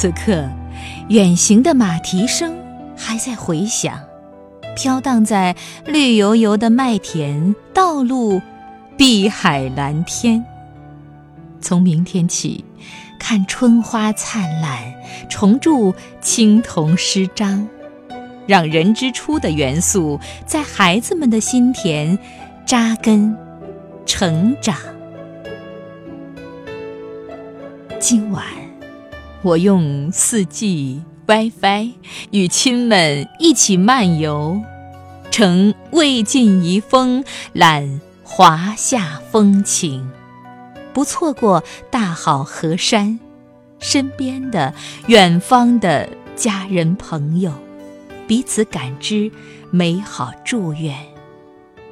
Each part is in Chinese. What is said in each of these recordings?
此刻，远行的马蹄声还在回响，飘荡在绿油油的麦田、道路、碧海蓝天。从明天起，看春花灿烂，重铸青铜诗章，让人之初的元素在孩子们的心田扎根、成长。今晚，我用四 G WiFi 与亲们一起漫游，乘魏晋遗风览华夏风情，不错过大好河山，身边的、远方的家人朋友，彼此感知美好祝愿，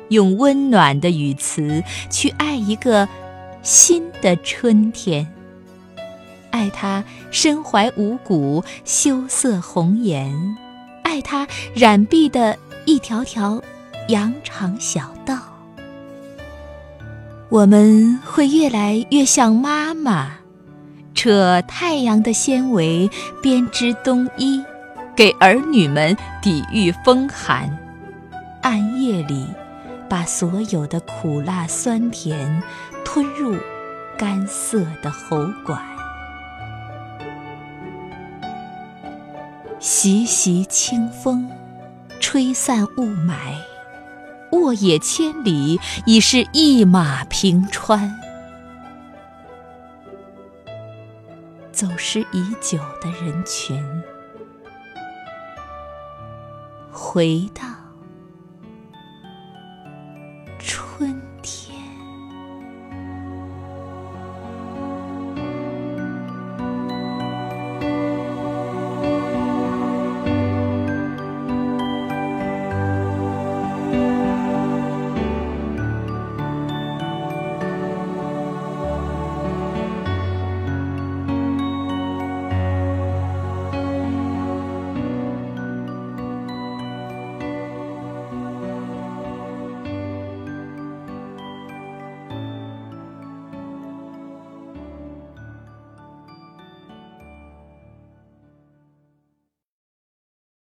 用温暖的语词去爱一个新的春天。爱他身怀五谷，羞涩红颜；爱他染碧的一条条羊肠小道。我们会越来越像妈妈，扯太阳的纤维编织冬衣，给儿女们抵御风寒；暗夜里，把所有的苦辣酸甜吞入干涩的喉管。习习清风，吹散雾霾；沃野千里，已是一马平川。走失已久的人群，回到。